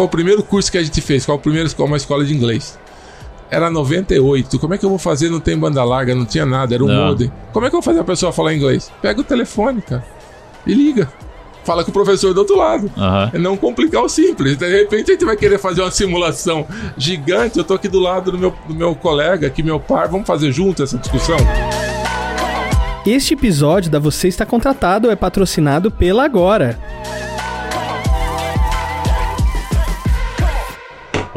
foi o primeiro curso que a gente fez? Qual o primeiro uma escola de inglês? Era 98. Como é que eu vou fazer? Não tem banda larga, não tinha nada, era um Não. modem. Como é que eu vou fazer a pessoa falar inglês? Pega o telefone, cara, e liga. Fala com o professor do outro lado. Aham. É não complicar o simples. De repente a gente vai querer fazer uma simulação gigante. Eu tô aqui do lado do meu, do meu colega, aqui meu par. Vamos fazer junto essa discussão? Este episódio da Você Está Contratado é patrocinado pela Agora.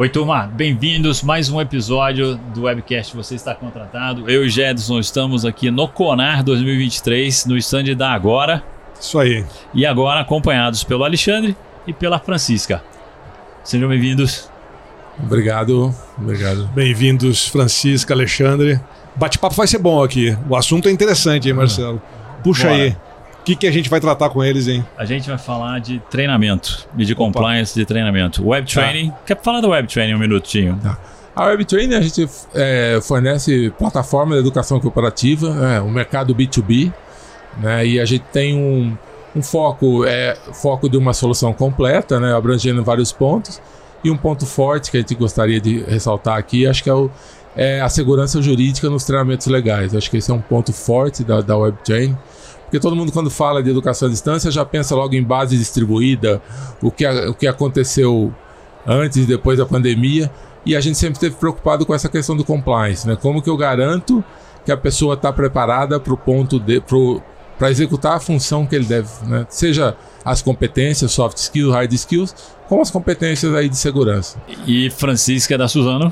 Oi, turma, bem-vindos mais um episódio do webcast Você Está Contratado. Eu e Jedson estamos aqui no Conar 2023, no stand da Agora, Isso aí. e agora acompanhados pelo Alexandre e pela Francisca. Sejam bem-vindos. Obrigado, obrigado. Bem-vindos, Francisca, Alexandre. Bate-papo vai ser bom aqui. O assunto é interessante, hein, Marcelo? Puxa Bora. aí. O que, que a gente vai tratar com eles, hein? A gente vai falar de treinamento e de compliance de treinamento. Web training. Quer falar do web training um minutinho? A WebTraining a gente é, fornece plataforma de educação cooperativa, é, o mercado B2B, né, e a gente tem um, um foco, é, foco de uma solução completa, né, abrangendo vários pontos, e um ponto forte que a gente gostaria de ressaltar aqui, acho que é, o, é a segurança jurídica nos treinamentos legais. Acho que esse é um ponto forte da, da WebTraining, porque todo mundo quando fala de educação à distância já pensa logo em base distribuída, o que, a- o que aconteceu antes e depois da pandemia, e a gente sempre esteve preocupado com essa questão do compliance, né? Como que eu garanto que a pessoa está preparada para o ponto de para executar a função que ele deve, né? Seja as competências, soft skills, hard skills, como as competências aí de segurança. E Francisca da Suzano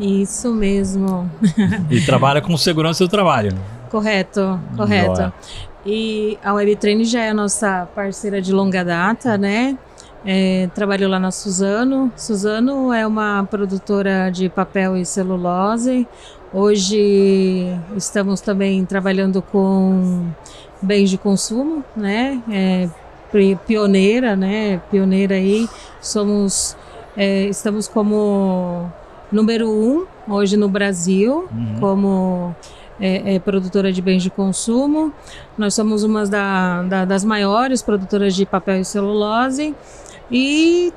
Isso mesmo. e trabalha com segurança do trabalho. Correto, correto. E a WebTrain já é a nossa parceira de longa data, né? É, trabalhou lá na Suzano. Suzano é uma produtora de papel e celulose. Hoje estamos também trabalhando com bens de consumo, né? É, pioneira, né? Pioneira aí. Somos, é, estamos como número um hoje no Brasil, como é, é, produtora de bens de consumo. Nós somos uma da, da- das maiores produtoras de papel e celulose. E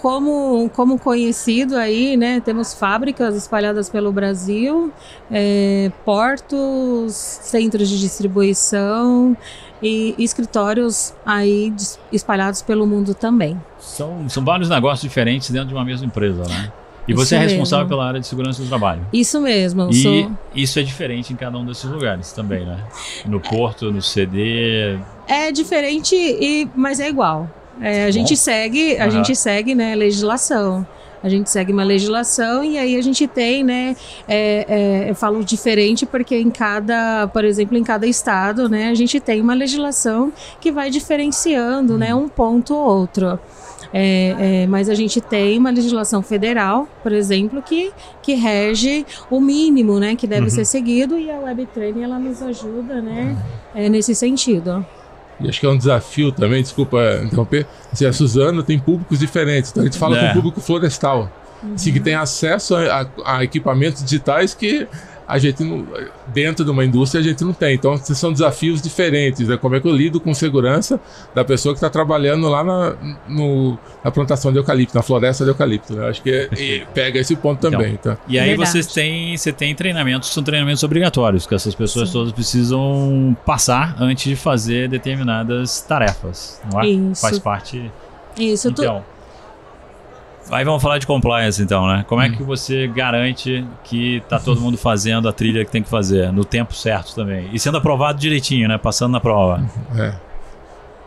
como, como conhecido aí, né, temos fábricas espalhadas pelo Brasil, é, portos, centros de distribuição e escritórios aí espalhados pelo mundo também. São, são vários negócios diferentes dentro de uma mesma empresa, né? E você Isso é responsável mesmo. pela área de segurança do trabalho. Isso mesmo. E sou- isso é diferente em cada um desses lugares também, né? No Porto, no CD. É diferente, e, mas é igual. É, a gente segue, a Aham. gente segue, né, legislação. A gente segue uma legislação e aí a gente tem, né, é, é, eu falo diferente porque em cada, por exemplo, em cada estado, né, a gente tem uma legislação que vai diferenciando, né, um ponto ou outro. É, é, mas a gente tem uma legislação federal, por exemplo, que, que rege o mínimo, né, que deve ser seguido e a WebTraining ela nos ajuda, né, é, nesse sentido. E acho que é um desafio também, desculpa interromper. Assim, a Suzano tem públicos diferentes, então a gente fala É. com o público florestal, assim, que tem acesso a, a- a equipamentos digitais que a gente não, dentro de uma indústria a gente não tem. Então são desafios diferentes. Né? Como é que eu lido com segurança da pessoa que está trabalhando lá na, no- na plantação de eucalipto, na floresta de eucalipto. né? Acho que é- e pega esse ponto também. Tá? E aí Verdade. vocês têm, você tem treinamentos, são treinamentos obrigatórios, que essas pessoas todas precisam passar antes de fazer determinadas tarefas, não é? Isso. Faz parte. Isso, tu- Então, aí vamos falar de compliance então, né? Como é que você garante que tá todo mundo fazendo a trilha que tem que fazer no tempo certo também e sendo aprovado direitinho, né? Passando na prova. É.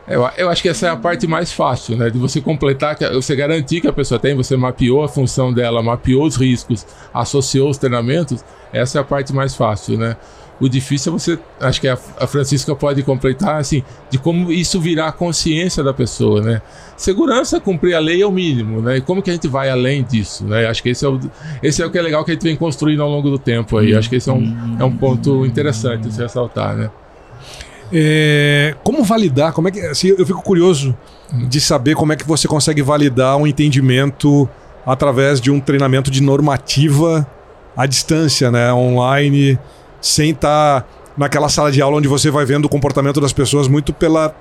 Eu, eu acho que essa é a parte mais fácil, né? De você completar, que- você garantir que a pessoa tem, você mapeou a função dela, mapeou os riscos, associou os treinamentos, essa é a parte mais fácil, né? O difícil é você, acho que a, a Francisca pode completar, assim, de como isso virar a consciência da pessoa, né? Segurança, cumprir a lei é o mínimo, né? E como que a gente vai além disso, né? Acho que esse é o, esse é o que é legal que a gente vem construindo ao longo do tempo aí. Acho que esse é um, é um ponto interessante de se ressaltar, né? É, como validar? Como é que, assim, eu fico curioso de saber como é que você consegue validar um entendimento através de um treinamento de normativa à distância, né? Online, sem estar naquela sala de aula onde você vai vendo o comportamento das pessoas muito pela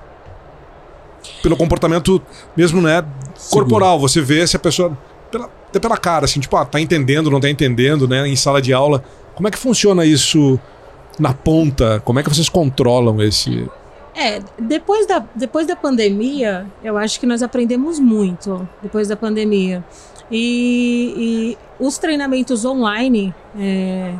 pelo comportamento mesmo, né, corporal. Você vê se a pessoa. Pela, até pela cara, assim, tipo, ah, tá entendendo, não tá entendendo, né? Em sala de aula. Como é que funciona isso na ponta? Como é que vocês controlam esse. É, depois da, depois da pandemia, eu acho que nós aprendemos muito depois da pandemia. E, e os treinamentos online, é,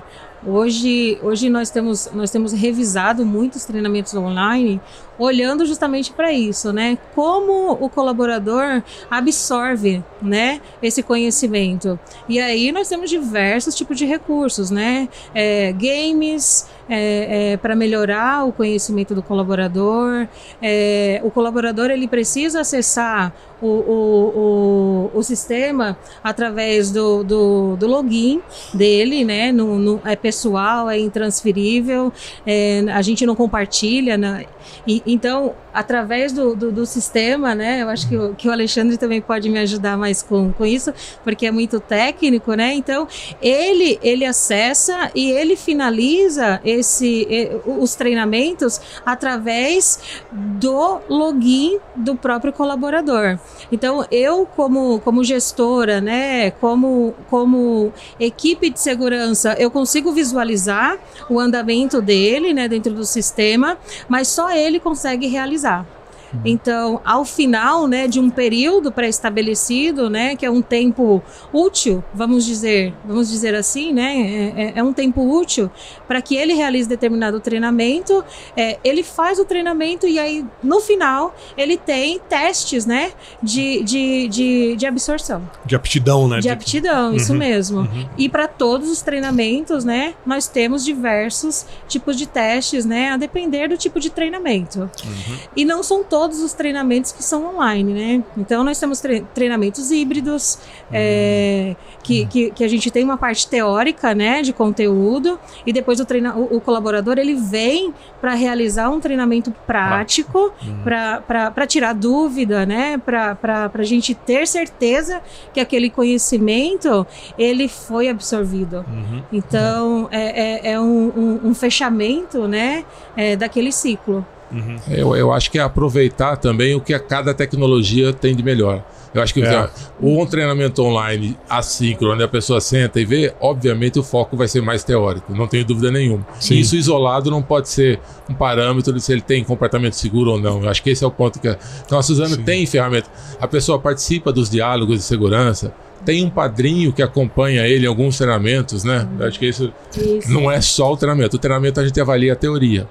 hoje, hoje nós, temos, nós temos revisado muitos treinamentos online, olhando justamente para isso, né? Como o colaborador absorve, né, esse conhecimento. E aí nós temos diversos tipos de recursos, né? É, games é, é, para melhorar o conhecimento do colaborador. É, o colaborador ele precisa acessar o, o, o, o sistema através do, do, do, login dele, né? No, no, é pessoal, é intransferível, é, a gente não compartilha. Né? E, então, através do, do, do, sistema, né? Eu acho que o, que o Alexandre também pode me ajudar mais com, com isso, porque é muito técnico, né? Então, ele, ele acessa e ele finaliza esse, os treinamentos através do login do próprio colaborador. Então, eu, como, como gestora, né? Como, como equipe de segurança, eu consigo visualizar o andamento dele, né? Dentro do sistema, mas só ele consegue realizar Uhum. Então, ao final, né, de um período pré-estabelecido, né, que é um tempo útil, vamos dizer, vamos dizer assim, né, é, é, é um tempo útil para que ele realize determinado treinamento. É, ele faz o treinamento e aí no final ele tem testes, né, de, de, de, de absorção. De aptidão, né? De aptidão, uhum. isso mesmo. Uhum. E para todos os treinamentos, né, nós temos diversos tipos de testes, né, a depender do tipo de treinamento. Uhum. E não são todos todos os treinamentos que são online, né? Então nós temos treinamentos híbridos, é, que, que, que, a gente tem uma parte teórica, né, de conteúdo, e depois o, treina, o, o colaborador ele vem para realizar um treinamento prático, uhum. para tirar dúvida, né, para a gente ter certeza que aquele conhecimento ele foi absorvido. Uhum. Então é, é, é um, um, um, fechamento, né, é, daquele ciclo. Uhum. Eu, eu acho que é aproveitar também o que a cada tecnologia tem de melhor. Eu acho que é. um treinamento online assíncrono, onde a pessoa senta e vê, obviamente o foco vai ser mais teórico, não tenho dúvida nenhuma. Sim. Isso isolado não pode ser um parâmetro de se ele tem comportamento seguro ou não. Eu acho que esse é o ponto que a, então a Suzana Sim. tem ferramenta. A pessoa participa dos diálogos de segurança, tem um padrinho que acompanha ele em alguns treinamentos, né? Eu acho que isso, isso, não é só o treinamento. O treinamento a gente avalia a teoria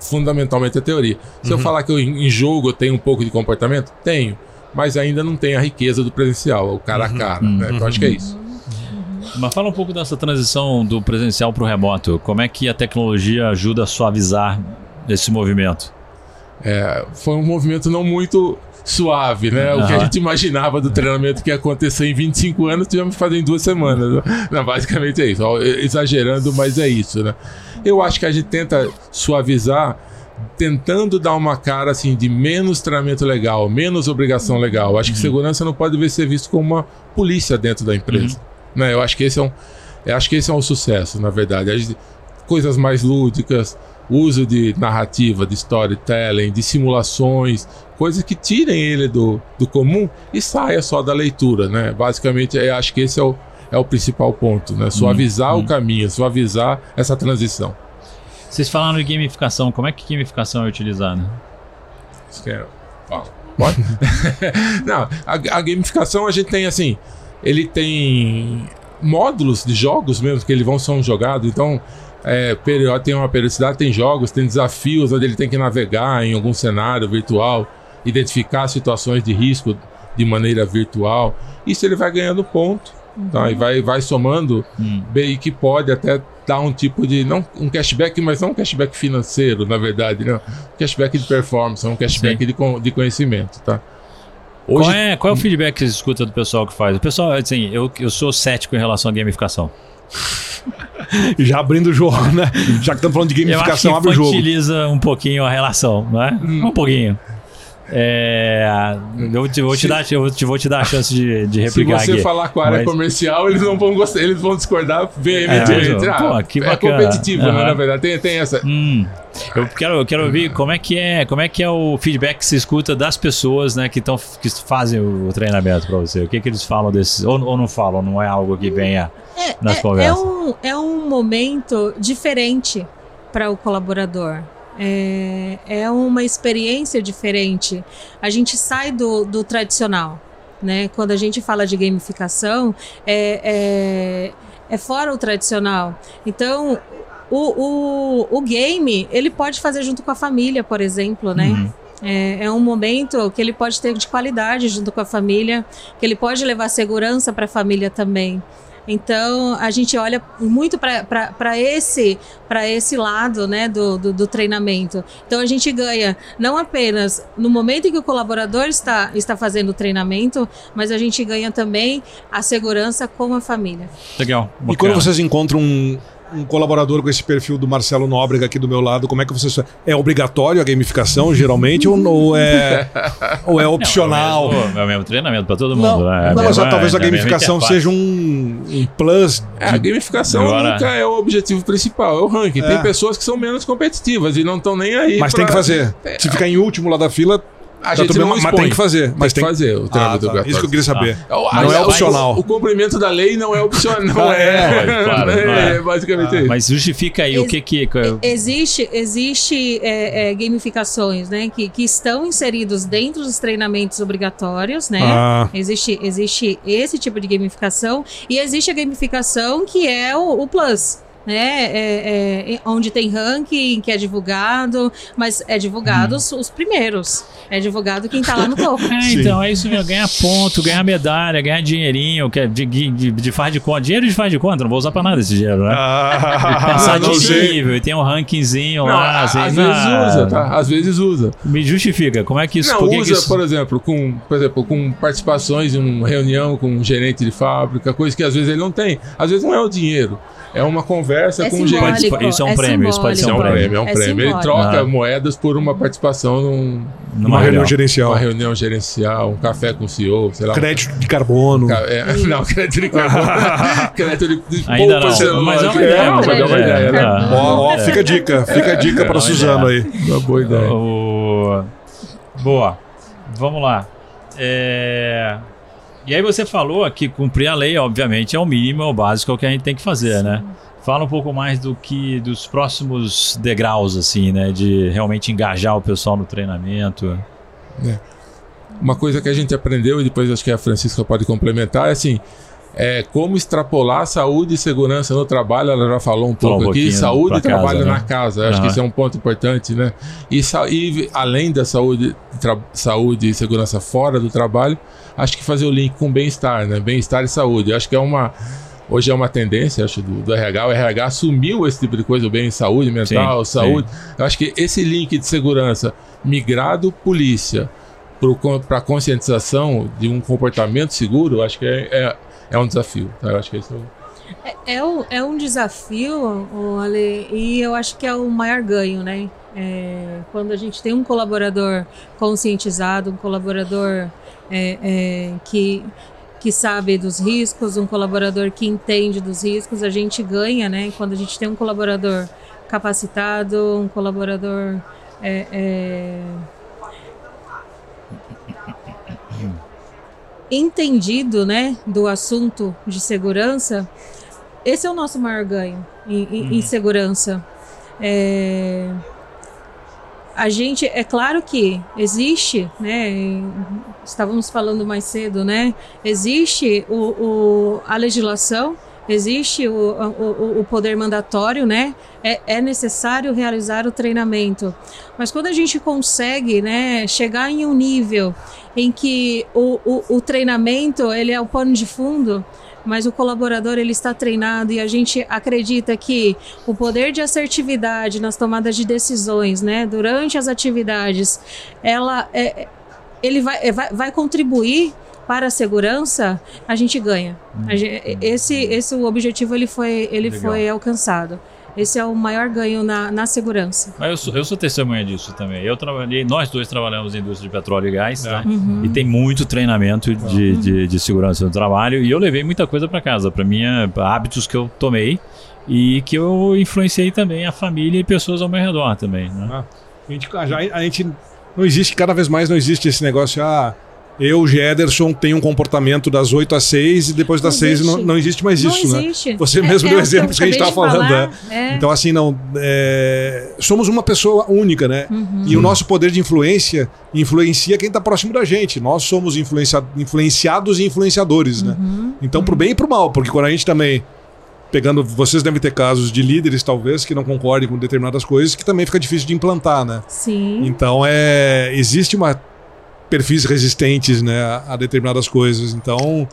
fundamentalmente a teoria. Se uhum. eu falar que eu, em jogo eu tenho um pouco de comportamento, tenho, mas ainda não tem a riqueza do presencial, o cara a uhum. cara. Uhum. Né? Então acho que é isso. Mas fala um pouco dessa transição do presencial para o remoto. Como é que a tecnologia ajuda a suavizar esse movimento? É, foi um movimento não muito suave, né? Uhum. O que a gente imaginava do treinamento que ia acontecer em 25 anos, tivemos que fazer em duas semanas. Né? Não, basicamente é isso. Exagerando, mas é isso, né? Eu acho que a gente tenta suavizar tentando dar uma cara assim de menos treinamento legal, menos obrigação legal. Acho que uhum. segurança não pode ser visto como uma polícia dentro da empresa. Uhum. Né? Eu acho que esse é um, eu acho que esse é um sucesso, na verdade. Gente, coisas mais lúdicas, uso de narrativa, de storytelling, de simulações, coisas que tirem ele do, do comum e saia só da leitura, né? Basicamente, eu acho que esse é o, é o principal ponto, né? Suavizar hum, o hum. caminho, suavizar essa transição. Vocês falaram de gamificação, como é que gamificação é utilizada? Quer... Pode? Não, a, a gamificação a gente tem assim, ele tem módulos de jogos mesmo que eles vão ser jogados, então é, tem uma periodicidade, tem jogos, tem desafios onde ele tem que navegar em algum cenário virtual, identificar situações de risco de maneira virtual. Isso ele vai ganhando ponto uhum. tá? e vai, vai somando uhum. e que pode até dar um tipo de não um cashback, mas não um cashback financeiro, na verdade, não. Um cashback de performance, um cashback de, de conhecimento, tá? Hoje... Qual, é, qual é o feedback que você escuta do pessoal que faz? O pessoal, assim, eu, eu sou cético em relação à gamificação. Já abrindo o jogo, né? Já que estamos falando de gamificação, abre o jogo. utiliza um pouquinho a relação, não é? Hum. Um pouquinho. É, eu te- vou te, Se- dar, eu te- vou te dar a chance de, de Se replicar você aqui. falar com a área Mas- comercial, eles não vão gostar, eles vão discordar veementemente. É, ah, pô, é competitivo, né? Aham. Na verdade, tem, tem essa. Hum, eu quero, eu quero ouvir como é que é, como é que é o feedback que você escuta das pessoas, né, que, tão, que fazem o treinamento para você. O que que eles falam desses ou, ou não falam? Não é algo que venha nas é, é, conversas. um, é um momento diferente para o colaborador. É, é uma experiência diferente. A gente sai do, do tradicional. Né? Quando a gente fala de gamificação, é, é, é fora o tradicional. Então, o, o, o game, ele pode fazer junto com a família, por exemplo, né? Uhum. É, é um momento que ele pode ter de qualidade junto com a família, que ele pode levar segurança para a família também. Então a gente olha muito para esse para esse lado né, do, do, do treinamento. Então a gente ganha não apenas no momento em que o colaborador está, está fazendo o treinamento, mas a gente ganha também a segurança com a família. Legal. E quando vocês encontram um, um colaborador com esse perfil do Marcelo Nóbrega aqui do meu lado, como é que vocês. É obrigatório a gamificação, geralmente, ou, ou é, ou é opcional? Não, é, o mesmo, é o mesmo treinamento para todo Não, mundo. né? É não, mas talvez a é gamificação seja um, um plus. É, a gamificação Agora- nunca é o objetivo principal, é o ranking. É. Tem pessoas que são menos competitivas e não estão nem aí. Mas pra- tem que fazer. Se ficar em último lá da fila, A tá gente bem, não mas expõe. tem que fazer. Mas tem que fazer o Ah, tá. Isso que eu queria saber. Ah, Não é o- opcional. O, cumprimento da lei não é opcional. Não é. é, claro, é, não é. basicamente Ah, isso. Mas justifica aí o Ex- que que. Existe, existe é, é, gamificações né, que, que estão inseridos dentro dos treinamentos obrigatórios, né? Ah, Existe, existe esse tipo de gamificação e existe a gamificação que é o, o Plus. Né, é, é, onde tem ranking, que é divulgado, mas é divulgado os, os primeiros. É divulgado quem tá lá no topo. É, então, é isso mesmo. Ganhar ponto, ganhar medalha, ganhar dinheirinho, que é de, de, de faz de conta. Dinheiro de faz de conta, não vou usar pra nada esse dinheiro, né? Passar Ah, não de sei. nível e tem um rankingzinho Não, lá. assim, às não. vezes usa, tá? Às vezes usa. Me justifica, como é que isso... Não, por que que usa, isso- por exemplo, com, por exemplo, com participações em uma reunião com um gerente de fábrica, coisa que às vezes ele não tem. Às vezes não é o dinheiro, é uma conversa É com o gerente. simbólico. Isso é um prêmio, isso pode ser É um prêmio. prêmio, é um É prêmio. Ele simbólico. troca Ah. moedas por uma participação num, Numa Uma reunião gerencial. uma reunião gerencial, um café com o CEO, sei lá. Crédito de carbono. ca- é, não, crédito de carbono. crédito de, de Ainda poupa não, mas é uma É, ideia, mas é uma ideia, né? É. Ó, ó, fica a dica, fica a dica para É, Suzano aí. Uma boa ideia. Boa. Vamos lá. É, E aí você falou que cumprir a lei, obviamente, é o mínimo, é o básico, é o que a gente tem que fazer, né? Fala um pouco mais do que dos próximos degraus, assim, né? De realmente engajar o pessoal no treinamento. Uma coisa que a gente aprendeu, e depois acho que a Francisca pode complementar, é assim. É como extrapolar saúde e segurança no trabalho, ela já falou um pouco um aqui, saúde e trabalho né? na casa. Acho que isso é um ponto importante, né? E, e além da saúde, saúde e segurança fora do trabalho, acho que fazer o link com bem-estar, né? Bem-estar e saúde. Acho que é uma. Hoje é uma tendência, acho, do, do RH. O RH assumiu esse tipo de coisa, o bem saúde mental, Sim, saúde. Eu acho que esse link de segurança migrado polícia para a conscientização de um comportamento seguro, acho que é, é, é um desafio. Tá? Eu acho que é o- É, é um, é um desafio, Ale, e eu acho que é o maior ganho, né? É, quando a gente tem um colaborador conscientizado, um colaborador é, é, que, que sabe dos riscos, um colaborador que entende dos riscos, a gente ganha, né? Quando a gente tem um colaborador capacitado, um colaborador é, é, entendido, né, do assunto de segurança, esse é o nosso maior ganho em, em- em segurança. É, a gente, é claro que existe, né? Estávamos falando mais cedo, né? Existe o, o- a legislação, existe o, o, o poder mandatório, né? É, é necessário realizar o treinamento. Mas quando a gente consegue, né, chegar em um nível em que o, o, o treinamento ele é o pano de fundo, mas o colaborador ele está treinado e a gente acredita que o poder de assertividade nas tomadas de decisões, né, durante as atividades, ela é, ele vai, é, vai, vai contribuir para a segurança, a gente ganha. A gen- esse, esse o objetivo ele foi, ele Legal. foi alcançado. Esse é o maior ganho na, na segurança. Mas eu sou, eu sou testemunha disso também. Eu trabalhei, nós dois trabalhamos em indústria de petróleo e gás, É. né? Uhum. E tem muito treinamento de, de, de segurança no trabalho. E eu levei muita coisa para casa, para minha hábitos que eu tomei e que eu influenciei também a família e pessoas ao meu redor também. Né? A gente, a, a gente não existe, cada vez mais não existe esse negócio, ah, eu, Gederson, tenho um comportamento das 8 às 6 e depois das Não 6 não, existe. não existe mais Não isso, né? existe. Você É- mesmo é deu o exemplos que a gente estava falando. falar. é. É. Então, assim, não. é, somos uma pessoa única, né? Uhum. E o nosso poder de influência influencia quem está próximo da gente. Nós somos influencia- influenciados e influenciadores, né? Uhum. Então, pro bem e pro mal, porque quando a gente também. Pegando, vocês devem ter casos de líderes, talvez, que não concordem com determinadas coisas, que também fica difícil de implantar, né? Sim. Então é existe uma perfis resistentes, né, a, determinadas coisas. Então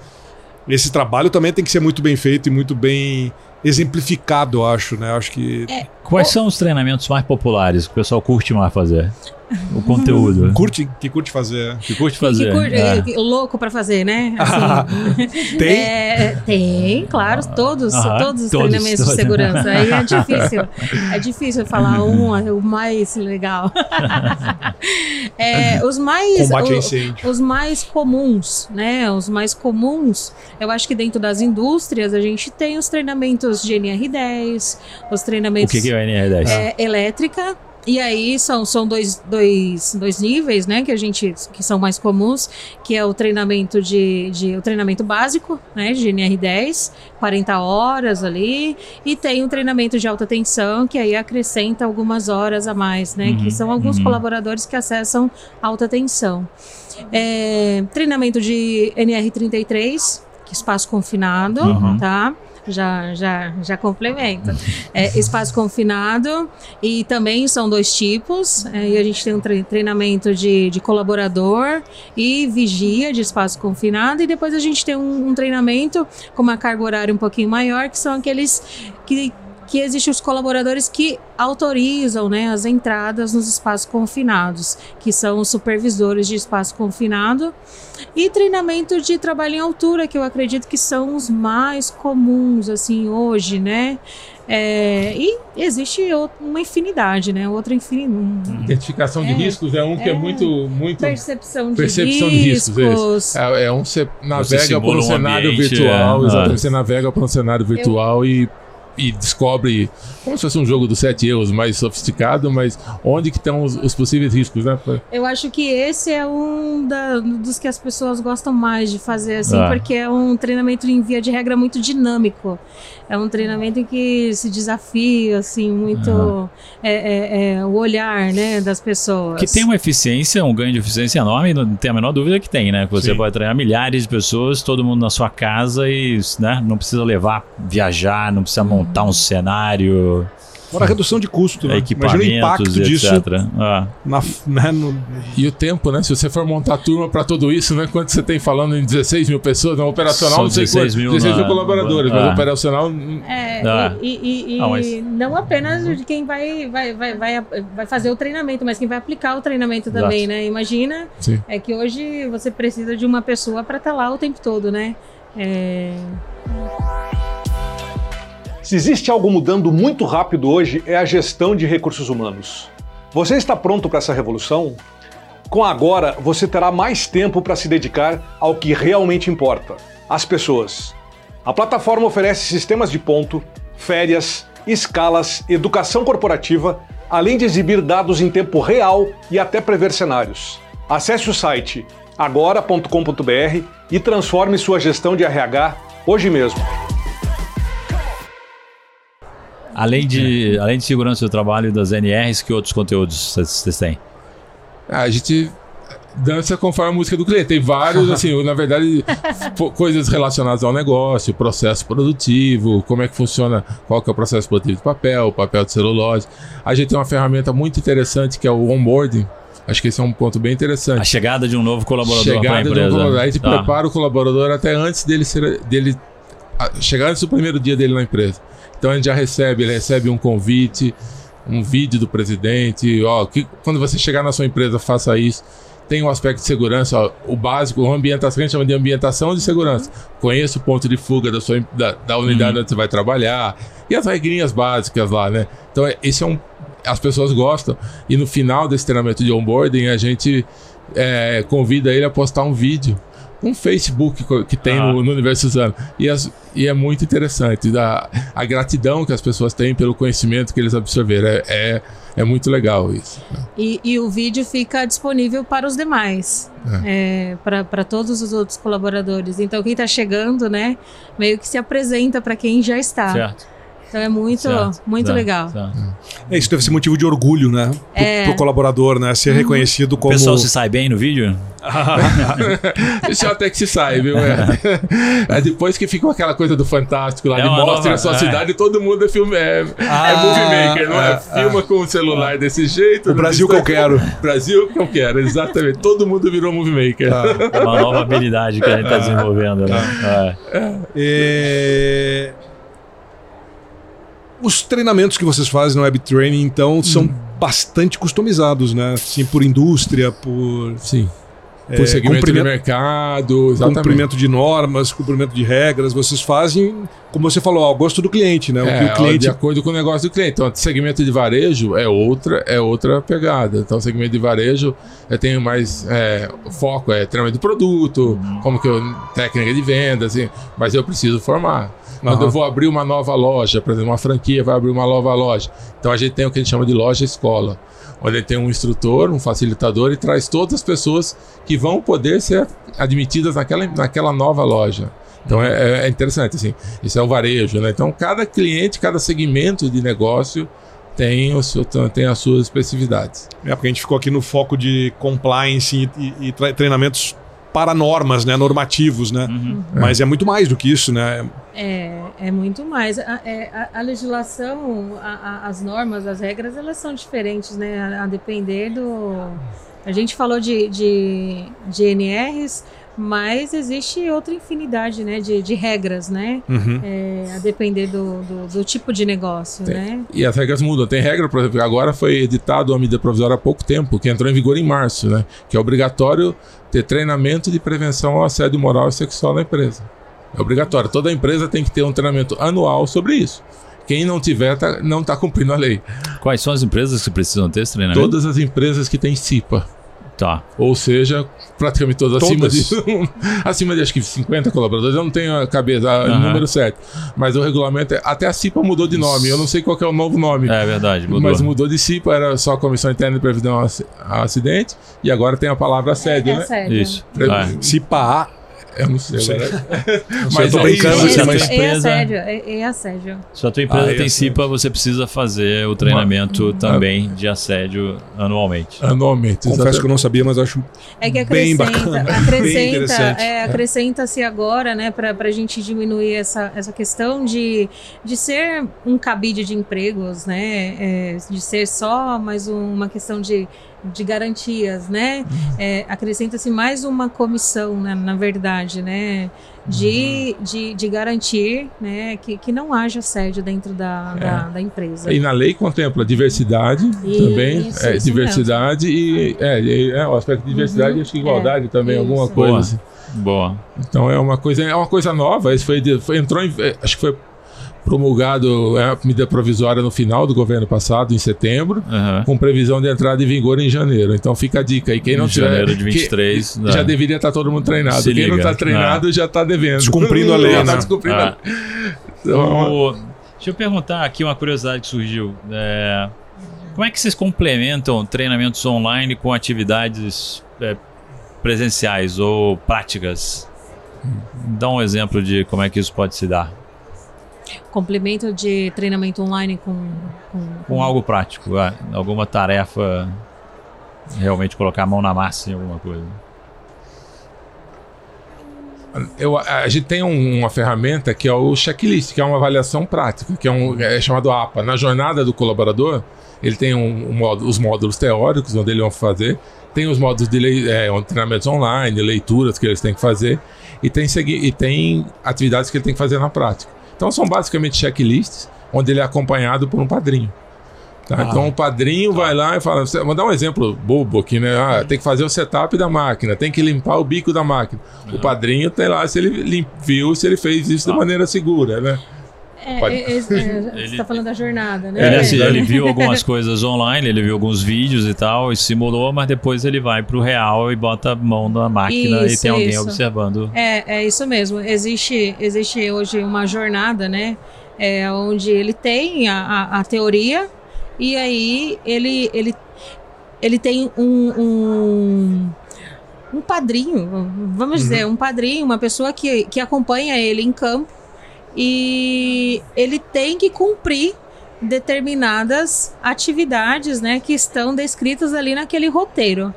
esse trabalho também tem que ser muito bem feito e muito bem exemplificado, eu acho, né? Acho que Quais são os treinamentos mais populares que o pessoal curte mais fazer? O conteúdo. curte, que curte fazer. Que curte Que fazer. cur- é. que louco pra fazer, né? Assim, Tem? É, tem, claro, todos, Aham, todos os todos, treinamentos todos. de segurança. Aí é difícil. É difícil falar um, é o mais legal. É, os mais. O- os mais comuns, né? Os mais comuns, eu acho que dentro das indústrias a gente tem os treinamentos de NR10, os O treinamentos que, que é o NR10? é, elétrica. E aí são, são dois, dois, dois níveis, né, que a gente que são mais comuns, que é o treinamento de, de o treinamento básico, né, de NR10, 40 horas ali, e tem um treinamento de alta tensão, que aí acrescenta algumas horas a mais, né, Uhum, que são alguns uhum. colaboradores que acessam alta tensão. É, treinamento de NR33, que é espaço confinado, Uhum. tá? Já, já, já complementa. É, espaço confinado e também são dois tipos. é, e a gente tem um tre- treinamento de, de colaborador e vigia de espaço confinado. E depois a gente tem um, um treinamento com uma carga horária um pouquinho maior, que são aqueles que, que existem os colaboradores que autorizam né, as entradas nos espaços confinados, que são os supervisores de espaço confinado. E treinamento de trabalho em altura, que eu acredito que são os mais comuns, assim, hoje, né? É, e existe uma infinidade, né? Outra infinidade. Identificação de É. riscos é um que é É. muito, muito Percepção de Percepção de riscos, riscos. É, é um você navega por um cenário virtual, é. exatamente. Você navega por um cenário virtual e, e descobre como se fosse um jogo dos sete erros mais sofisticado, mas onde que estão os, os possíveis riscos, né? Eu acho que esse é um da- dos que as pessoas gostam mais de fazer, assim, Ah. porque é um treinamento em via de regra muito dinâmico. É um treinamento em que se desafia, assim, muito é, é, é, o olhar, né, das pessoas. Que tem uma eficiência, um ganho de eficiência enorme, não tem a menor dúvida que tem, né? Que você Sim. pode treinar milhares de pessoas, todo mundo na sua casa e né, não precisa levar, viajar, não precisa montar um cenário, Fora a redução de custo, né? Imagina o impacto equipamentos, e disso etc. Ah, na, né, no- E o tempo, né? Se você for montar turma para tudo isso, né? Quanto você tem falando em 16 mil pessoas, não operacional, São não sei 16 quanto, mil 16 mil na- colaboradores, Ah. mas operacional hum, É, Ah. e, e- e- Ah, mas- e não apenas de quem vai, vai, vai, vai, vai fazer o treinamento, mas quem vai aplicar o treinamento Exato. também, né? Imagina Sim. é que hoje você precisa de uma pessoa para estar lá o tempo todo, né? É, Se existe algo mudando muito rápido hoje, é a gestão de recursos humanos. Você está pronto para essa revolução? Com Agora, você terá mais tempo para se dedicar ao que realmente importa: as pessoas. A plataforma oferece sistemas de ponto, férias, escalas, educação corporativa, além de exibir dados em tempo real e até prever cenários. Acesse o site agora.com.br e transforme sua gestão de RH hoje mesmo. Além, de, além de segurança do trabalho e das NRs, que outros conteúdos vocês têm? Ah, a gente dança conforme a música do cliente. Tem vários, assim, na verdade, coisas relacionadas ao negócio, processo produtivo, como é que funciona, qual que é o processo produtivo de papel, papel de celulose. A gente tem uma ferramenta muito interessante que é o onboarding. Acho que esse é um ponto bem interessante. A chegada de um novo colaborador para a Chegada de um empresa. colaborador. Aí você Tá. prepara o colaborador até antes dele ser. Dele, a- chegar antes do primeiro dia dele na empresa. Então a gente já recebe, ele recebe um convite, um vídeo do presidente, ó, que, quando você chegar na sua empresa, faça isso. tem o aspecto de segurança, ó, o básico, o ambientação, a gente chama de ambientação de segurança. Conheça o ponto de fuga da, sua, da, da unidade onde você vai trabalhar e as regrinhas básicas lá, né? Então, é- esse é um. As pessoas gostam, e no final desse treinamento de onboarding, a gente é, convida ele a postar um vídeo. Um Facebook que tem Ah. no, no Universo Suzano. E, as- e é muito interessante. A, a gratidão que as pessoas têm pelo conhecimento que eles absorveram. É, é, é muito legal isso. E, e o vídeo fica disponível para os demais, é, para todos os outros colaboradores. Então, quem está chegando, né, meio que se apresenta para quem já está. Certo. Então, é muito, certo, muito certo, legal. certo. É, isso deve ser motivo de orgulho, né? Pro, É. pro colaborador, né? Ser reconhecido O como. pessoal se sai bem no vídeo? Isso até que se sai, viu? É. É depois que fica aquela coisa do fantástico lá, É de uma mostra nova- a sua é. cidade e todo mundo é filme. É, Ah, é movie maker, não é? é, Filma com o celular desse jeito. O Brasil que eu quero. Brasil que eu quero, exatamente. Todo mundo virou movie maker. É uma nova habilidade que a gente está desenvolvendo, né? É. É, Os treinamentos que vocês fazem no Web Training, então, são Hum. bastante customizados, né? Assim, por indústria, por Sim. é, Por segmento cumprimento- de mercado, exatamente. cumprimento de normas, cumprimento de regras. Vocês fazem, como você falou, ao gosto do cliente, né? O É, que o cliente de acordo com o negócio do cliente. Então, segmento de varejo é outra, é outra pegada. Então, segmento de varejo eu tenho mais é, foco, é treinamento de produto, como que eu, técnica de venda, assim, mas eu preciso formar. Quando Aham. eu vou abrir uma nova loja, por exemplo, uma franquia vai abrir uma nova loja. Então a gente tem o que a gente chama de loja escola, onde tem um instrutor, um facilitador e traz todas as pessoas que vão poder ser admitidas naquela, naquela nova loja. Então é, é- é interessante, assim, isso é o varejo, né? Então cada cliente, cada segmento de negócio tem, o seu, tem as suas especificidades. É, porque a gente ficou aqui no foco de compliance e, e- e tre- treinamentos para normas, né? Normativos, né? Uhum. Mas é muito mais do que isso, né? É, é muito mais. A, é, a- a legislação, a- a- as normas, as regras, elas são diferentes, né? A, a depender do. A gente falou de, de, de NRs, mas existe outra infinidade né, de, de regras, né? Uhum. É, a depender do, do, do tipo de negócio, Tem. né? E as regras mudam. Tem regra, por exemplo, agora foi editado uma medida provisória há pouco tempo, que entrou em vigor em março, né? Que é obrigatório ter treinamento de prevenção ao assédio moral e sexual na empresa. É obrigatório. Toda empresa tem que ter um treinamento anual sobre isso. Quem não tiver, tá- não está cumprindo a lei. Quais são as empresas que precisam ter esse treinamento? Todas as empresas que têm CIPA, Tá. ou seja, praticamente todas, acima de acima de acho que 50 colaboradores, eu não tenho a cabeça, o Aham. número certo, mas o regulamento é, até a CIPA mudou de nome, eu não sei qual que é o novo nome. É verdade, mudou. Mas mudou de CIPA, era só Comissão Interna de Previdão a Ac- a Acidente, e agora tem a palavra assédio, é né? sério. Isso. Pre- Ah, Se pá, Eu não sei, Sei. agora. Mas eu tô é brincando, É, a tua é, empresa- assédio, é, é assédio. Se a tua empresa Ah, tem esse- CIPA, você precisa fazer o treinamento também de assédio anualmente. Anualmente. confesso que eu não sabia, mas acho É que Bem bacana, bem acrescenta, interessante. é, acrescenta-se agora, né, para a gente diminuir essa, essa questão de, de ser um cabide de empregos, né, é, de ser só mais um- uma questão de, de garantias, né, é, acrescenta-se mais uma comissão, né, na verdade, né, de, de, de garantir, né, que, que não haja assédio dentro da, da, da empresa. E na lei contempla diversidade Isso, também. isso é, diversidade e. É, e- é, o aspecto de diversidade Uhum, e acho que igualdade é, também, alguma isso. coisa Boa. assim. Boa. Então é uma coisa, é uma coisa nova. Isso foi, de- foi- entrou em, é, acho que foi promulgado é, a medida provisória no final do governo passado, em setembro, Aham. com previsão de entrada em vigor em janeiro. Então fica a dica aí. Quem não Em tiver, janeiro de que- 23. né? já deveria estar todo mundo treinado. Se Quem não liga. está treinado já está devendo. Descumprindo a lei, Já tá né? descumprindo Ah. a lei. Então, O- Deixa eu perguntar aqui uma curiosidade que surgiu. É, Como é que vocês complementam treinamentos online com atividades é, presenciais ou práticas? Dá um exemplo de como é que isso pode se dar. Complemento de treinamento online com, com, Com algo prático, é, alguma tarefa, realmente colocar a mão na massa em alguma coisa. Eu, a gente tem um- uma ferramenta que é o checklist, que é uma avaliação prática, que é, um, é chamado APA. Na jornada do colaborador, ele tem um, um módulo- os módulos teóricos, onde eles vão fazer, tem os módulos de lei, é, treinamentos online, leituras que eles têm que fazer, e tem, e tem atividades que ele tem que fazer na prática. Então são basicamente checklists, onde ele é acompanhado por um padrinho. Tá? Então o padrinho vai lá e fala. Vou dar um exemplo bobo aqui, né? Ah, tem que fazer o setup da máquina, tem que limpar o bico da máquina. O padrinho tem lá se ele viu se ele fez isso de maneira segura, né? É, Pode- é, é, é, você está falando da jornada, né? Ele, assim, é. ele viu algumas coisas online, ele viu alguns vídeos e tal, e simulou, mas depois ele vai pro real e bota a mão na máquina e Isso, tem alguém isso. observando. É, é isso mesmo. Existe, existe hoje uma jornada, né? É, onde ele tem a, a, a teoria e aí ele, ele, ele tem um, um, um padrinho, vamos dizer, um padrinho, uma pessoa que, que acompanha ele em campo e ele tem que cumprir determinadas atividades, né, que estão descritas ali naquele roteiro.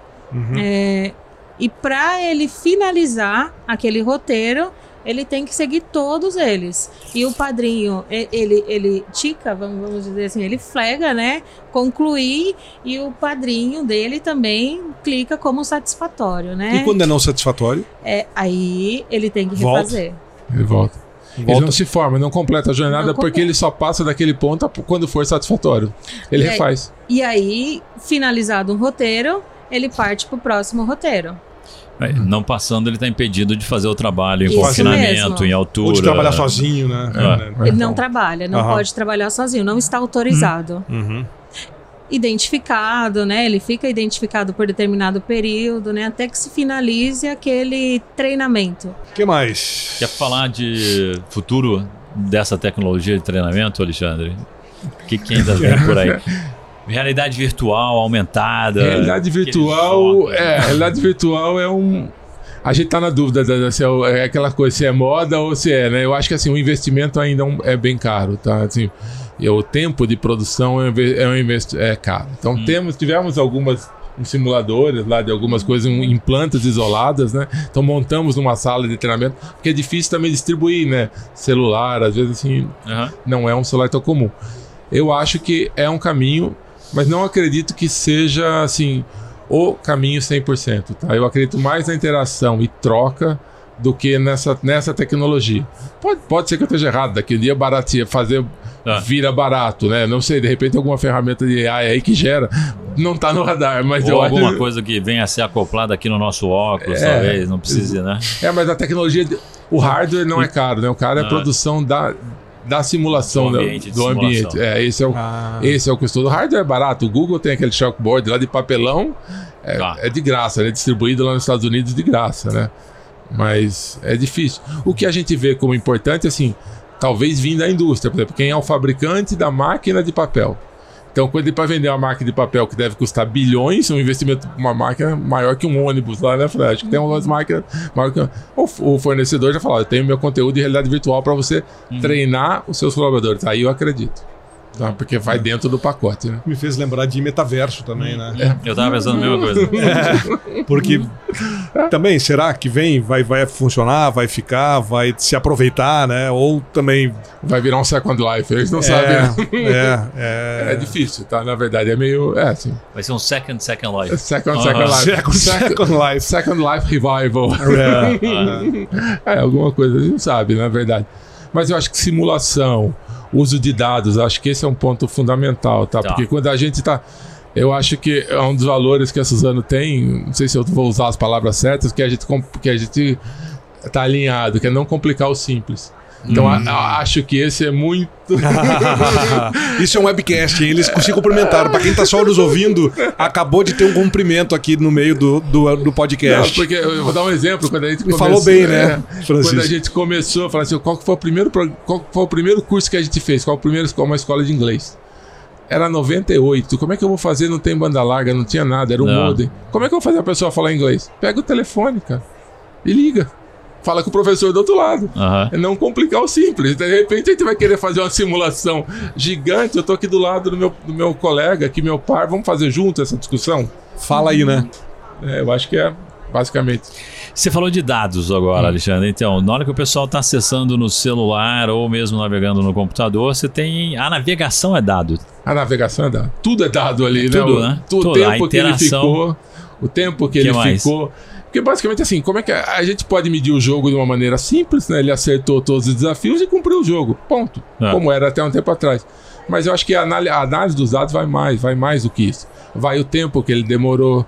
É, e para ele finalizar aquele roteiro, ele tem que seguir todos eles. E o padrinho, ele, ele tica, vamos, vamos dizer assim, ele flega, né? Concluir e o padrinho dele também clica como satisfatório, né? E quando é não satisfatório? É, aí ele tem que Volta. refazer. Ele volta. Ele Volta. não se forma, não completa a jornada Não porque completa. ele só passa daquele ponto quando for satisfatório. Ele E aí- refaz. E aí, finalizado um roteiro, ele parte pro próximo roteiro. É, Não passando, ele tá impedido de fazer o trabalho em Isso confinamento, mesmo. em altura. Ou de trabalhar sozinho, né? É. Ele Então, não trabalha, não Aham. pode trabalhar sozinho, não está autorizado. Uhum. Identificado, né? Ele fica identificado por determinado período, né? Até que se finalize aquele treinamento. O que mais? Quer falar de futuro dessa tecnologia de treinamento, Alexandre? O que, que ainda vem por aí? Realidade virtual aumentada. Realidade virtual, é, realidade virtual é um. A gente tá na dúvida da- da- se é, o- é aquela coisa, se é moda ou se é, né? Eu acho que assim, o investimento ainda é é bem caro, tá? Assim, e o tempo de produção é um, é um é caro. Então Hum. temos, tivemos algumas simuladores lá de algumas coisas em plantas isoladas, né? Então montamos numa sala de treinamento, porque é difícil também distribuir, né? Celular, às vezes assim, Aham. não é um celular tão comum. Eu acho que é um caminho, mas não acredito que seja assim o caminho 100%, tá? Eu acredito mais na interação e troca do que nessa, nessa tecnologia. Pode, pode ser que eu esteja errado, daqui um dia baratia fazer Tá. vira barato, né? Não sei, de repente alguma ferramenta de AI aí que gera, não tá no radar, mas Ou eu alguma acho... coisa que venha a ser acoplada aqui no nosso óculos, É. talvez, não precise, né? É, mas a tecnologia, o hardware não é caro, né? O cara é a Não. produção da, da simulação, Do né? ambiente do ambiente. simulação. É, esse é o, Ah. esse é o custo. O hardware é barato. O Google tem aquele chalkboard lá de papelão, é, Tá. é de graça, né? Distribuído lá nos Estados Unidos de graça, né? Mas é difícil. O que a gente vê como importante, assim, talvez vindo da indústria, por exemplo, quem é o fabricante da máquina de papel. Então, quando ele para vender uma máquina de papel que deve custar bilhões, um investimento uma máquina maior que um ônibus lá, né, Fred? Acho que tem umas máquinas maior que... o, o fornecedor já falou: eu tenho meu conteúdo de realidade virtual para você treinar os seus colaboradores. Aí eu acredito. Tá? Porque vai dentro do pacote, né? Me fez lembrar de metaverso também, né? Eu tava pensando a mesma coisa. Porque também, será que vem, vai, vai funcionar, vai ficar, vai se aproveitar, né? Ou também. Vai virar um Second Life, eles não é, sabem. né? é, é, É difícil, tá? Na verdade, é meio. É, assim. Vai ser um second, second life. Second, Ah. second Life. Second, Second Life. Second Life Revival. É. É, alguma coisa, a gente não sabe, na verdade. Mas eu acho que simulação, uso de dados, acho que esse é um ponto fundamental, tá? Tá. Porque quando a gente tá. Eu acho que é um dos valores que a Suzano tem, não sei se eu vou usar as palavras certas, que a gente, que a gente tá alinhado, que é não complicar o simples. Então Hum. a- a- acho que esse é muito. Isso é um webcast, hein? eles se cumprimentaram. Pra quem tá só nos ouvindo, acabou de ter um cumprimento aqui no meio do, do, do Não, podcast. porque eu vou dar um exemplo. Quando a gente Me começou, falou bem, né, é, quando a gente começou, falei assim, qual foi o primeiro, qual foi o primeiro curso que a gente fez? Qual o primeiro uma escola de inglês? Era 98. Como é que eu vou fazer? Não tem banda larga, não tinha nada, era um Não. modem. Como é que eu vou fazer a pessoa falar inglês? Pega o telefone, cara, e liga. Fala com o professor do outro lado. É não complicar o simples. De repente a gente vai querer fazer uma simulação gigante. Eu tô aqui do lado do meu, do meu colega, aqui meu par. Vamos fazer junto essa discussão? Fala aí, né? É, eu acho que é basicamente. Você falou de dados agora, Alexandre. Então, na hora que o pessoal está acessando no celular ou mesmo navegando no computador, você tem. A navegação é dado. A navegação é dado. Tudo é dado ali, Tudo, né? né? O, o Tudo. A tempo que ele ficou. O tempo que, Que ele mais? ficou. Porque basicamente assim, como é que a a gente pode medir o jogo de uma maneira simples, né? Ele acertou todos os desafios e cumpriu o jogo. Ponto. É. Como era até um tempo atrás. Mas eu acho que a análise, a análise dos dados vai mais, vai mais do que isso. Vai o tempo que ele demorou,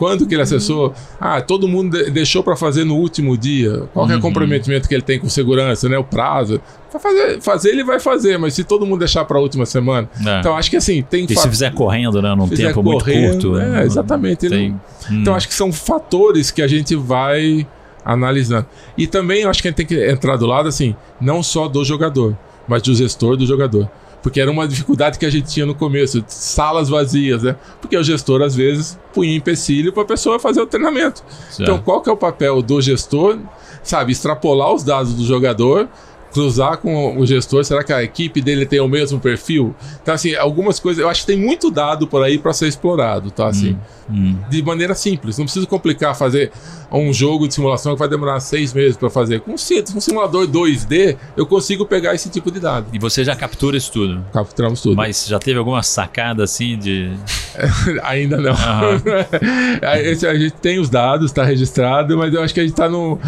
quando que ele acessou? Ah, todo mundo de- deixou para fazer no último dia. Qual que é o comprometimento que ele tem com segurança, né? O prazo. Pra fazer, fazer ele vai fazer, mas se todo mundo deixar para a última semana. É. Então acho que assim, tem E se fizer correndo, né? Num tempo muito correndo, curto. é, né? exatamente, ele Tem- não- Hum. Então acho que são fatores que a gente vai analisando. E também acho que a gente tem que entrar do lado assim, não só do jogador, mas do gestor do jogador. Porque era uma dificuldade que a gente tinha no começo, salas vazias, né? Porque o gestor às vezes punha empecilho para a pessoa fazer o treinamento. Certo. Então qual que é o papel do gestor? Sabe, extrapolar os dados do jogador, cruzar com o gestor, será que a equipe dele tem o mesmo perfil? Então assim, algumas coisas, eu acho que tem muito dado por aí para ser explorado, tá assim Hum. de maneira simples. Não precisa complicar fazer um jogo de simulação que vai demorar seis meses para fazer. Com um sim- simulador 2D, eu consigo pegar esse tipo de dado. E você já captura isso tudo. Capturamos tudo. Mas já teve alguma sacada assim de. Ainda não. Esse, a gente tem os dados, está registrado, mas eu acho que a gente está no.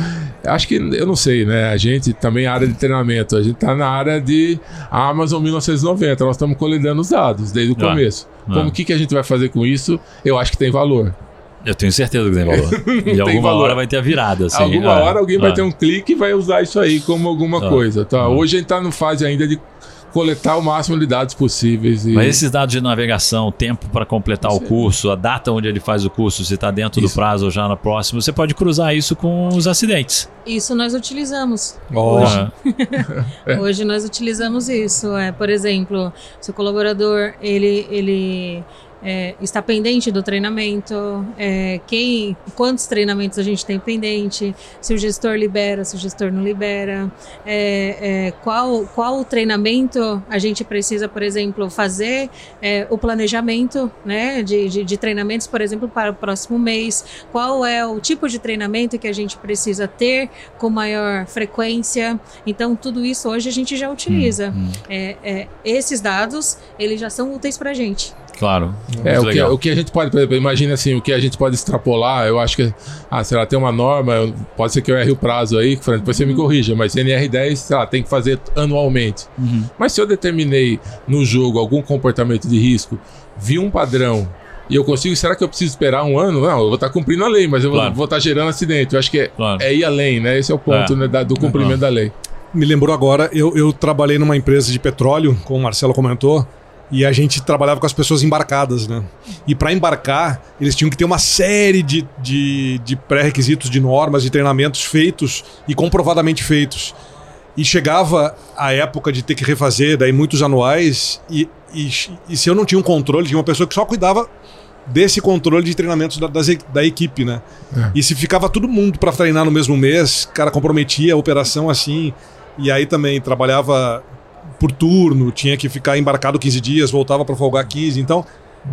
Acho que, eu não sei, né? A gente também é área de treinamento. A gente está na área de Amazon 1990. Nós estamos coletando os dados desde o Ah. começo. Ah. Como que, que a gente vai fazer com isso? Eu acho que tem valor. Eu tenho certeza que tem valor. E alguma valor. hora vai ter a virada. Assim. alguma Ah, hora alguém vai ah. ter um clique e vai usar isso aí como alguma Ah. coisa. Tá? Hoje a gente está na fase ainda de coletar o máximo de dados possíveis. E... Mas esses dados de navegação, o tempo para completar o curso, a data onde ele faz o curso, se está dentro do Isso. prazo ou já no próximo, você pode cruzar isso com os acidentes. Isso nós utilizamos. Ó, Hoje. Ah, Hoje nós utilizamos isso. É, por exemplo, se o colaborador ele, ele é, está pendente do treinamento, é, quem, quantos treinamentos a gente tem pendente, se o gestor libera, se o gestor não libera, é, é, qual, qual o treinamento a gente precisa, por exemplo, fazer é, o planejamento né, de, de, de treinamentos, por exemplo, para o próximo mês, qual é o tipo de treinamento que a gente precisa ter com maior frequência. Então, tudo isso hoje a gente já utiliza. hum, é, esses dados, eles já são úteis para a gente. Claro. É, o que, o que a gente pode, por exemplo, imagina assim, o que a gente pode extrapolar, eu acho que, ah, sei lá, tem uma norma, pode ser que eu erre o prazo aí, Fran, depois você me corrija, mas NR10, sei lá, tem que fazer anualmente. Uhum. Mas se eu determinei no jogo algum comportamento de risco, vi um padrão e eu consigo, será que eu preciso esperar um ano? Não, eu vou estar cumprindo a lei, mas eu vou- Claro. vou estar gerando acidente. Eu acho que é, Claro. é ir além, né? Esse é o ponto É. né, da- do cumprimento da lei. me lembrou agora, eu, eu trabalhei numa empresa de petróleo, como o Marcelo comentou, e a gente trabalhava com as pessoas embarcadas, né? E para embarcar, eles tinham que ter uma série de, de, de pré-requisitos, de normas, de treinamentos feitos e comprovadamente feitos. E chegava a época de ter que refazer, daí muitos anuais, e, e, e se eu não tinha um controle, tinha uma pessoa que só cuidava desse controle de treinamentos da, das da equipe, né? E se ficava todo mundo para treinar no mesmo mês, cara comprometia a operação assim. E aí também trabalhava por turno, tinha que ficar embarcado 15 dias, voltava para folgar 15. Então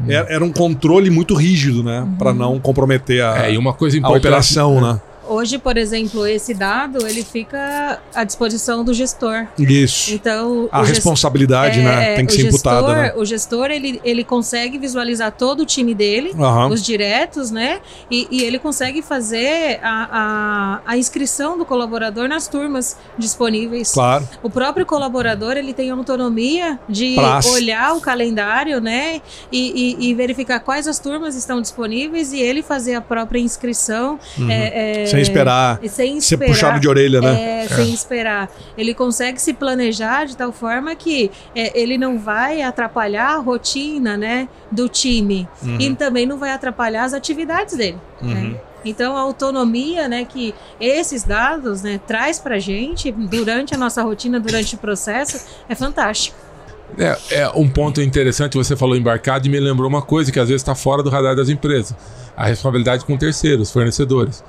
era, era um controle muito rígido, né? Para não comprometer a, É, e uma coisa a operação, né? Hoje, por exemplo, esse dado ele fica à disposição do gestor. Isso. Então, A responsabilidade, né? é, Tem que ser gestor, imputada, né? O gestor ele, ele consegue visualizar todo o time dele, Aham. os diretos, né? E, e ele consegue fazer a, a, a inscrição do colaborador nas turmas disponíveis. Claro. O próprio colaborador ele tem autonomia de olhar o calendário, né, e, e- e verificar quais as turmas estão disponíveis e ele fazer a própria inscrição. é, é, Sem esperar. e sem Ser esperar. puxado de orelha, né? É, sem esperar. Ele consegue se planejar de tal forma que é, ele não vai atrapalhar a rotina, né, do time Uhum. e também não vai atrapalhar as atividades dele. né? Então a autonomia, né, que esses dados, né, traz para gente durante a nossa rotina, durante o processo, é fantástico. É, é um ponto interessante, você falou embarcado e me lembrou uma coisa que às vezes está fora do radar das empresas. A responsabilidade com terceiros, fornecedores.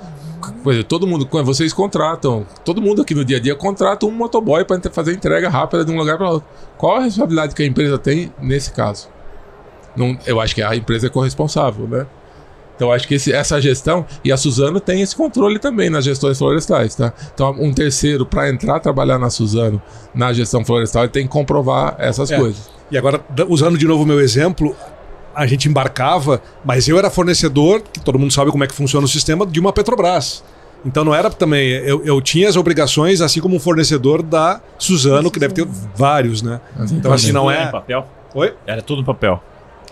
Todo mundo, vocês contratam, todo mundo aqui no dia a dia contrata um motoboy para fazer entrega rápida de um lugar para outro. Qual a responsabilidade que a empresa tem nesse caso? Não, eu acho que a empresa é corresponsável, né? Então eu acho que esse- essa gestão, e a Suzano tem esse controle também nas gestões florestais, tá? Então um terceiro, para entrar trabalhar na Suzano, na gestão florestal, ele tem que comprovar essas É. coisas. E agora, usando de novo o meu exemplo, a gente embarcava, mas eu era fornecedor, que todo mundo sabe como é que funciona o sistema, de uma Petrobras. Então não era também. Eu, eu tinha as obrigações, assim como um fornecedor da Suzano, que deve ter vários, né? Então, assim, não é. papel? Oi? Era tudo no papel.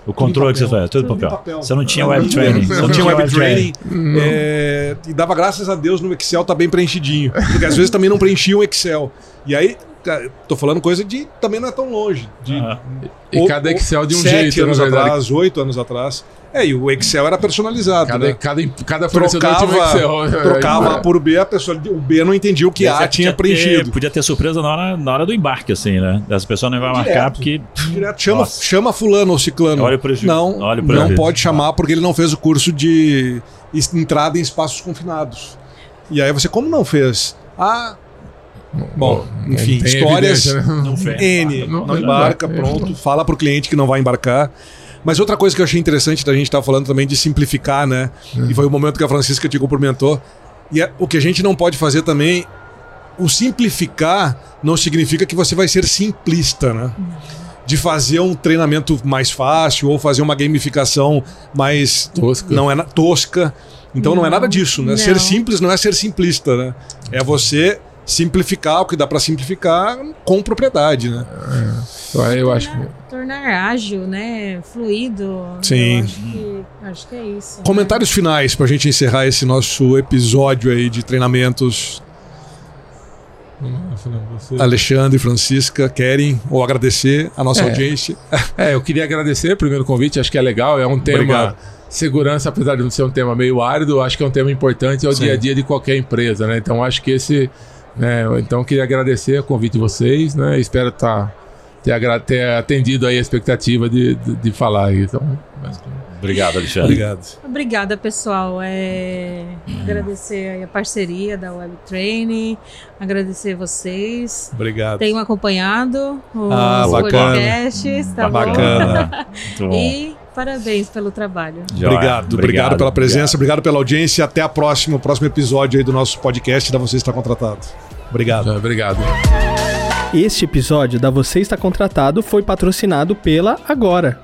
O controle que você papel. fazia, tudo, Tudo papel. papel. Você não tinha web training. Você não tinha web training. é, e dava graças a Deus no Excel tá bem preenchidinho. Porque às vezes também não preenchia o Excel. E aí, tô falando coisa de. Também não é tão longe. De, Aham. E o- cada Excel de um sete jeito, anos na verdade. atrás, oito anos atrás. É, e o Excel era personalizado. Cada, né? cada, cada fornecedor tinha um Trocava, Excel. trocava A por B, a pessoa, o B não entendia o que Mas A é, tinha podia ter- preenchido. podia ter surpresa na hora, na hora do embarque, assim, né? As pessoas não vão Direto. marcar porque. Direto, chama, Nossa. chama fulano ou ciclano. Olha o prejuízo. Não, Olha o não pode chamar porque ele não fez o curso de entrada em espaços confinados. E aí você, como não fez? Ah, bom, enfim, Tem histórias evidência, né? Não. N, Não- embarca, pronto, fala pro cliente que não vai embarcar. Mas outra coisa que eu achei interessante da gente estar falando também de simplificar, né? E foi o momento que a Francisca te cumprimentou. E é- o que a gente não pode fazer também, o simplificar não significa que você vai ser simplista, né? De fazer um treinamento mais fácil ou fazer uma gamificação mais Tosca. não é na- tosca. Então não, é Não, nada disso, né? não. Ser simples não é ser simplista, né? É você simplificar o que dá para simplificar com propriedade, né? Então, Eu acho que. Tornar, tornar ágil, né? Fluido. Sim. Acho que, acho que é isso. né? Comentários finais pra gente encerrar esse nosso episódio aí de treinamentos. Alexandre e Francisca querem ou agradecer a nossa É. audiência. É, eu queria agradecer primeiro o convite, acho que é legal, é um tema. Obrigado. Segurança, apesar de não ser um tema meio árido, acho que é um tema importante, é o Sim. dia a dia de qualquer empresa, né? Então acho que esse. Né, então eu queria agradecer o convite de vocês, né? Espero tá, ter, ter atendido aí a expectativa de, de, de falar aí. Então, Obrigado, Alexandre. Obrigado. Obrigada, pessoal. É, Agradecer aí a parceria da Web Training, agradecer vocês. Obrigado. Tenho acompanhado os Ah, bacana. podcasts, tá Bacana. Muito bom. bom? E parabéns pelo trabalho. Joia. Obrigado, obrigado, pela presença, obrigado. pela audiência. Até a próxima, o próximo episódio aí do nosso podcast da Você Está Contratado. Obrigado. obrigado. Este episódio da Você Está Contratado foi patrocinado pela Agora.